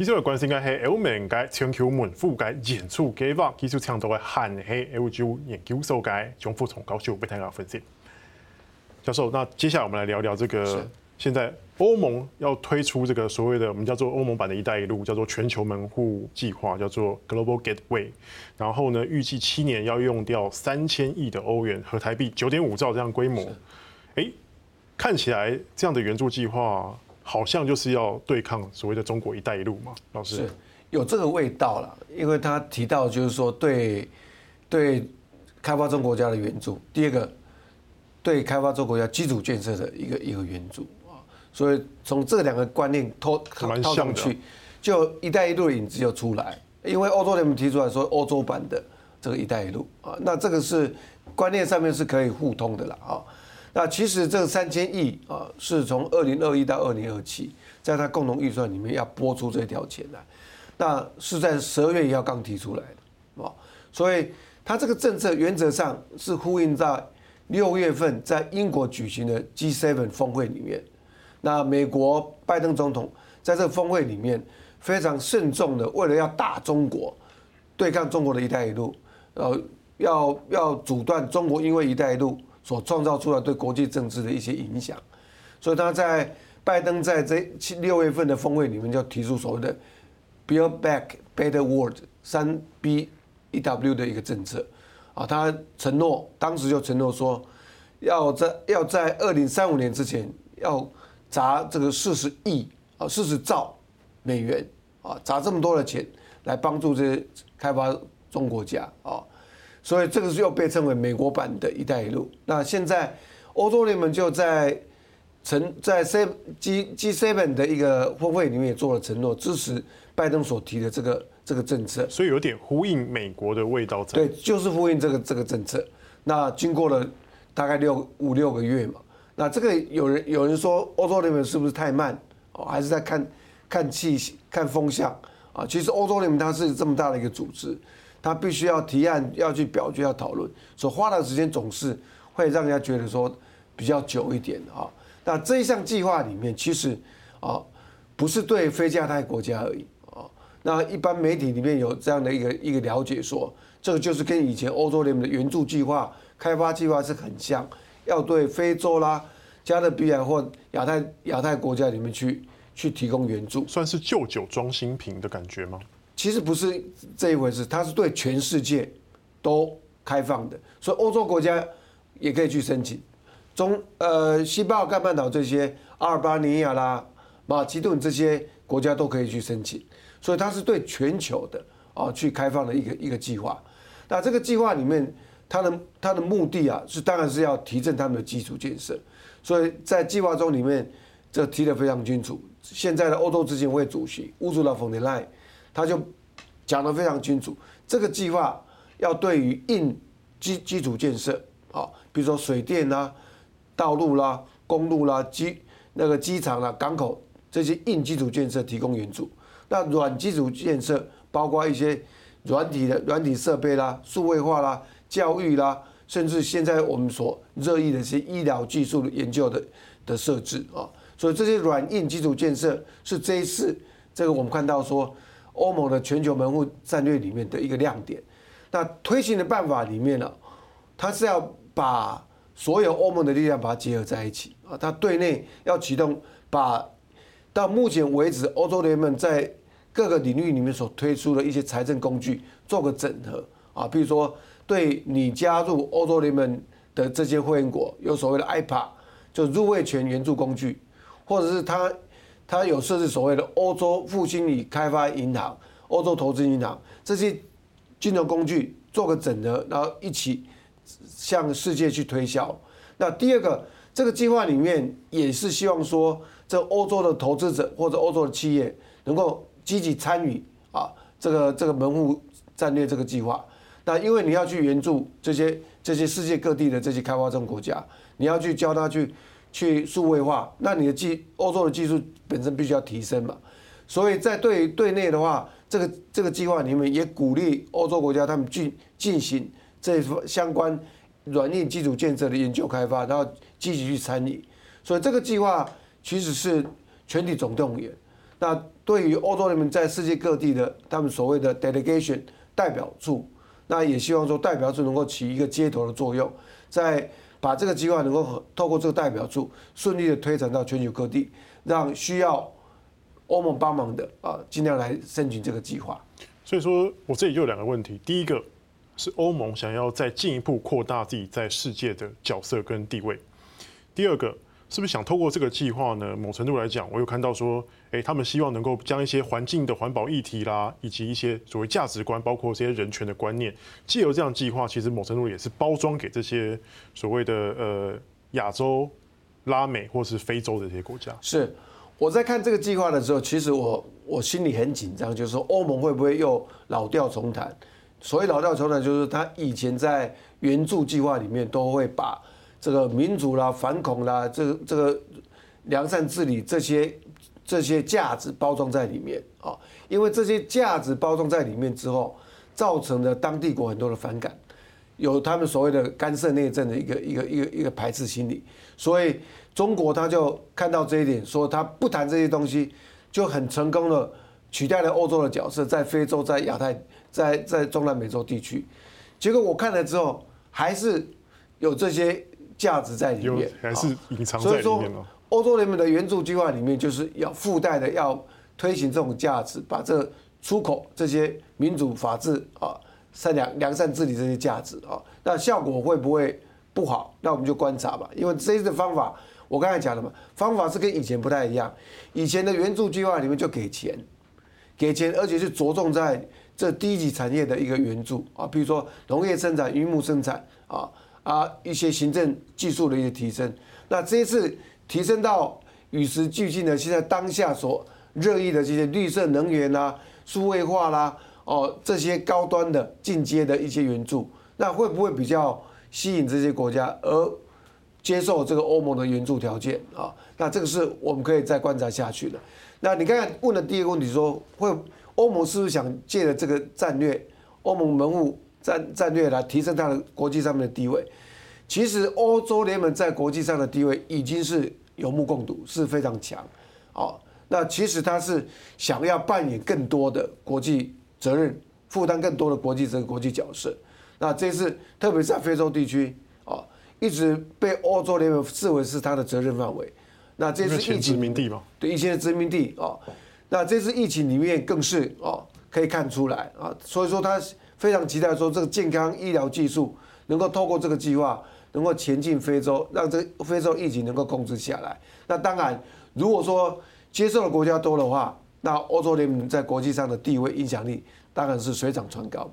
其实我关心嘅系欧盟嘅全球门户嘅演出计划，技术强度嘅韩系欧洲研究所嘅张富聪教授为大家分析。教授，那接下来我们来聊聊这个，现在欧盟要推出这个所谓的我们叫做欧盟版的一带一路，叫做全球门户计划，叫做 Global Gateway。然后呢，预计七年要用掉三千亿的欧元和台币九点五兆这样规模。哎，看起来这样的援助计划。好像就是要对抗所谓的中国“一带一路”嘛，老师是有这个味道了，因为他提到就是说对对开发中国家的援助，第二个对开发中国家基础建设的一个一个援助啊，所以从这两个观念套套上去，就“一带一路”的影子就出来，因为欧洲联盟提出来说欧洲版的这个“一带一路”啊，那这个是观念上面是可以互通的了啊。那其实这三千亿啊，是从二零二一到二零二七，在他共同预算里面要拨出这条钱来，那是在十二月一号刚提出来的啊，所以他这个政策原则上是呼应在六月份在英国举行的 G7 峰会里面，那美国拜登总统在这个峰会里面非常慎重的，为了要打中国，对抗中国的一带一路，呃，要要阻断中国因为一带一路。所创造出来对国际政治的一些影响，所以他在拜登在这七六月份的峰会里面就提出所谓的 Build Back Better World 三 B E W 的一个政策啊，他承诺当时就承诺说要在要在二零三五年之前要砸这个四十亿啊四十兆美元啊砸这么多的钱来帮助这些开发中国家啊。所以这个是又被称为美国版的一带一路。那现在欧洲联盟就在承在 C G G seven 的一个峰会里面也做了承诺，支持拜登所提的这个这个政策。所以有点呼应美国的味道。对，就是呼应这个这个政策。那经过了大概六五六个月嘛，那这个有人有人说欧洲联盟是不是太慢？哦，还是在看看气看风向啊？其实欧洲联盟它是这么大的一个组织。他必须要提案，要去表决，要讨论，所花的时间总是会让人家觉得说比较久一点啊。那这一项计划里面，其实啊不是对非加太国家而已啊。那一般媒体里面有这样的一个一个了解，说这个就是跟以前欧洲联盟的援助计划、开发计划是很像，要对非洲啦、加勒比海或亚太亚太国家里面去去提供援助，算是旧酒装新瓶的感觉吗？其实不是这一回事，它是对全世界都开放的，所以欧洲国家也可以去申请，中呃西巴尔干半岛这些阿尔巴尼亚啦、马其顿这些国家都可以去申请，所以它是对全球的啊去开放的一个一个计划。那这个计划里面，它的它的目的啊是当然是要提振他们的基础建设，所以在计划中里面这提得非常清楚。现在的欧洲执行会主席乌苏拉冯德莱他就讲得非常清楚，这个计划要对于硬基基础建设啊，比如说水电啦、道路啦、公路啦、机那个机场啦、港口这些硬基础建设提供援助。那软基础建设包括一些软体的软体设备啦、数位化啦、教育啦，甚至现在我们所热议的一些医疗技术的研究的的设置啊。所以这些软硬基础建设是这一次这个我们看到说。欧盟的全球门户战略里面的一个亮点，那推行的办法里面呢，它是要把所有欧盟的力量把它结合在一起啊，它对内要启动，把到目前为止欧洲联盟在各个领域里面所推出的一些财政工具做个整合啊，比如说对你加入欧洲联盟的这些会员国有所谓的 IPA，就入会权援助工具，或者是它。它有设置所谓的欧洲复兴与开发银行、欧洲投资银行这些金融工具做个整合，然后一起向世界去推销。那第二个，这个计划里面也是希望说，这欧洲的投资者或者欧洲的企业能够积极参与啊，这个这个门户战略这个计划。那因为你要去援助这些这些世界各地的这些开发中国家，你要去教他去。去数位化，那你的技欧洲的技术本身必须要提升嘛，所以在对对内的话，这个这个计划里面也鼓励欧洲国家他们进进行这相关软硬基础建设的研究开发，然后积极去参与，所以这个计划其实是全体总动员。那对于欧洲人民在世界各地的他们所谓的 delegation 代表处，那也希望说代表处能够起一个接头的作用，在把这个计划能够透过这个代表处顺利的推展到全球各地，让需要欧盟帮忙的啊，尽量来申请这个计划。所以说我这里就两个问题，第一个是欧盟想要再进一步扩大自己在世界的角色跟地位，第二个。是不是想透过这个计划呢？某程度来讲，我有看到说，诶，他们希望能够将一些环境的环保议题啦，以及一些所谓价值观，包括这些人权的观念，借由这样计划，其实某程度也是包装给这些所谓的呃亚洲、拉美或是非洲的这些国家。是我在看这个计划的时候，其实我我心里很紧张，就是说欧盟会不会又老调重弹？所谓老调重弹，就是他以前在援助计划里面都会把。这个民主啦、反恐啦、这个这个良善治理这些这些价值包装在里面啊，因为这些价值包装在里面之后，造成了当地国很多的反感，有他们所谓的干涉内政的一个一个一个一个排斥心理，所以中国他就看到这一点，说他不谈这些东西，就很成功的取代了欧洲的角色，在非洲、在亚太、在在中南美洲地区，结果我看了之后，还是有这些。价值在里面，还是隐藏在里面。所以说，欧洲联盟的援助计划里面就是要附带的，要推行这种价值，把这出口这些民主、法治啊、善良、良善治理这些价值啊，那效果会不会不好？那我们就观察吧。因为这些的方法，我刚才讲了嘛，方法是跟以前不太一样。以前的援助计划里面就给钱，给钱，而且是着重在这低级产业的一个援助啊，比如说农业生产、渔牧生产啊。啊，一些行政技术的一些提升，那这一次提升到与时俱进的，现在当下所热议的这些绿色能源啦、数位化啦，哦，这些高端的进阶的一些援助，那会不会比较吸引这些国家而接受这个欧盟的援助条件啊？那这个是我们可以再观察下去的。那你刚才问的第一个问题说，会欧盟是不是想借着这个战略，欧盟门户？战战略来提升它的国际上面的地位，其实欧洲联盟在国际上的地位已经是有目共睹，是非常强。哦，那其实它是想要扮演更多的国际责任，负担更多的国际这个国际角色。那这次特别是在非洲地区，哦，一直被欧洲联盟视为是它的责任范围。那这次疫情，殖民地嘛，对，以前的殖民地哦。那这次疫情里面更是哦，可以看出来啊，所以说它。非常期待说这个健康医疗技术能够透过这个计划能够前进非洲，让这非洲疫情能够控制下来。那当然，如果说接受的国家多的话，那欧洲联盟在国际上的地位影响力当然是水涨船高。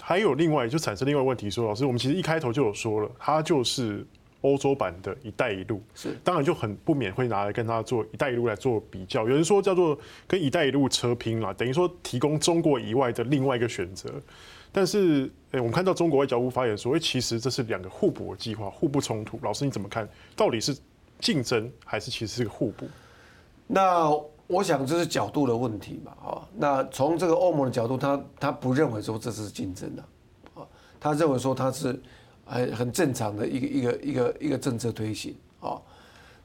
还有另外就产生另外问题说，老师，我们其实一开头就有说了，它就是。欧洲版的一带一路是，当然就很不免会拿来跟他做一带一路来做比较。有人说叫做跟一带一路车拼了，等于说提供中国以外的另外一个选择。但是，哎，我们看到中国外交部发言说，其实这是两个互补的计划，互不冲突。老师你怎么看？到底是竞争还是其实是个互补？那我想这是角度的问题嘛，啊，那从这个欧盟的角度，他他不认为说这是竞争的，啊，他认为说他是。很很正常的一个一个一个一个政策推行啊，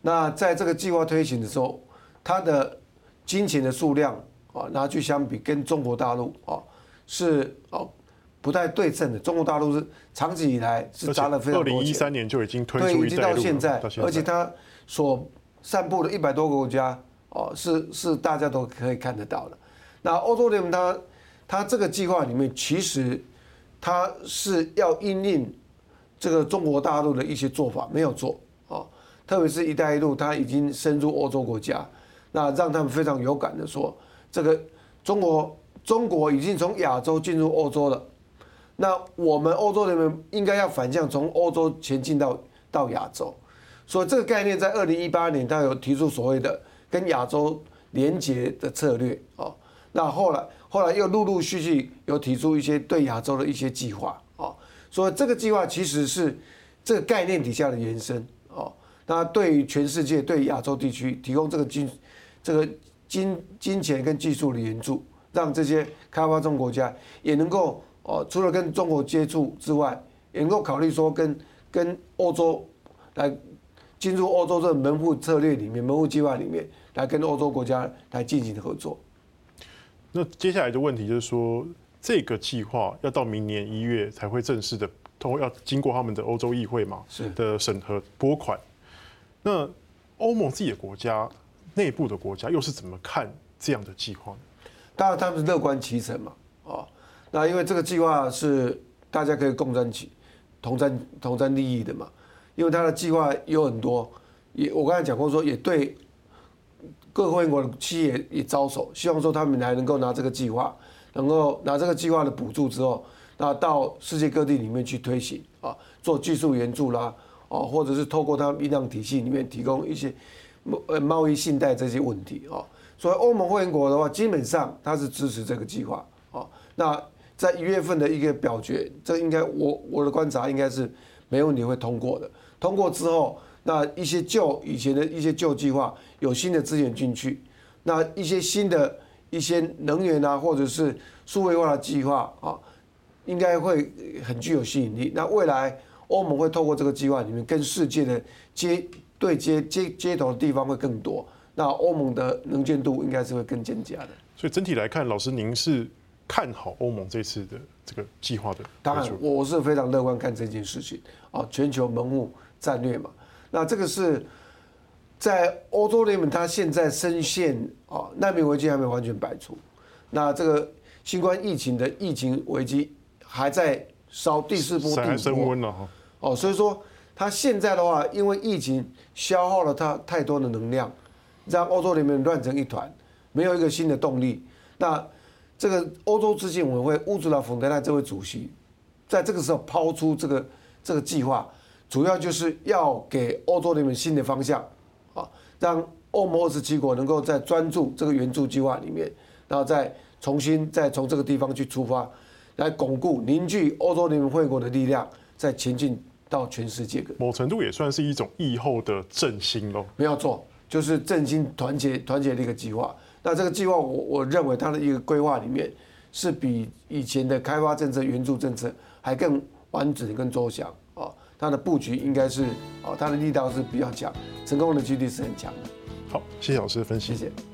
那在这个计划推行的时候，它的金钱的数量啊，拿去相比跟中国大陆啊是哦不太对称的。中国大陆是长期以来是砸了非常多钱，二零一三年就已经推出，对，已经到现在，而且它所散布的一百多个国家哦，是是大家都可以看得到的。那欧洲联盟它它这个计划里面，其实它是要因应。这个中国大陆的一些做法没有做啊，特别是一带一路，它已经深入欧洲国家，那让他们非常有感的说，这个中国中国已经从亚洲进入欧洲了，那我们欧洲人民应该要反向从欧洲前进到到亚洲，所以这个概念在二零一八年他有提出所谓的跟亚洲连结的策略啊，那后来后来又陆陆续续有提出一些对亚洲的一些计划。所以这个计划其实是这个概念底下的延伸哦。那对于全世界、对亚洲地区提供这个金、这个金金钱跟技术的援助，让这些开发中国家也能够哦，除了跟中国接触之外，也能够考虑说跟跟欧洲来进入欧洲这个门户策略里面、门户计划里面来跟欧洲国家来进行合作。那接下来的问题就是说，这个计划要到明年一月才会正式的通过，要经过他们的欧洲议会嘛是的审核拨款。那欧盟自己的国家内部的国家又是怎么看这样的计划？当然他们是乐观其成嘛，啊，那因为这个计划是大家可以共争起、同争同争利益的嘛。因为他的计划有很多，也我刚才讲过说，也对各个会员国的企业也招手，希望说他们还能够拿这个计划，能够拿这个计划的补助之后，那到世界各地里面去推行啊，做技术援助啦，哦，或者是透过他们银行体系里面提供一些呃贸易信贷这些问题啊。所以欧盟会员国的话，基本上他是支持这个计划啊。那在一月份的一个表决，这应该我我的观察应该是没问题会通过的。通过之后，那一些旧以前的一些旧计划有新的资源进去，那一些新的一些能源啊，或者是数位化的计划啊，应该会很具有吸引力。那未来欧盟会透过这个计划里面跟世界的接对接接接头的地方会更多，那欧盟的能见度应该是会更增加的。所以整体来看，老师您是看好欧盟这次的这个计划的？当然，我是非常乐观看这件事情啊，全球门户。战略嘛，那这个是在欧洲联盟，它现在深陷啊难民危机还没完全摆出，那这个新冠疫情的疫情危机还在烧第四波、第五波升温了哈。哦，所以说它现在的话，因为疫情消耗了它太多的能量，让欧洲联盟乱成一团，没有一个新的动力。那这个欧洲资金委员会乌兹拉·冯德莱这位主席，在这个时候抛出这个这个计划。主要就是要给欧洲人民新的方向，啊，让欧盟二十七国能够在专注这个援助计划里面，然后再重新再从这个地方去出发，来巩固凝聚欧洲联盟会员国的力量，再前进到全世界。某程度也算是一种疫后的振兴喽。没有错，就是振兴团结团结的一个计划。那这个计划，我我认为它的一个规划里面，是比以前的开发政策、援助政策还更完整、更周详。它的布局应该是，哦，它的力道是比较强，成功的几率是很强的。好，谢谢老师的分析。谢谢。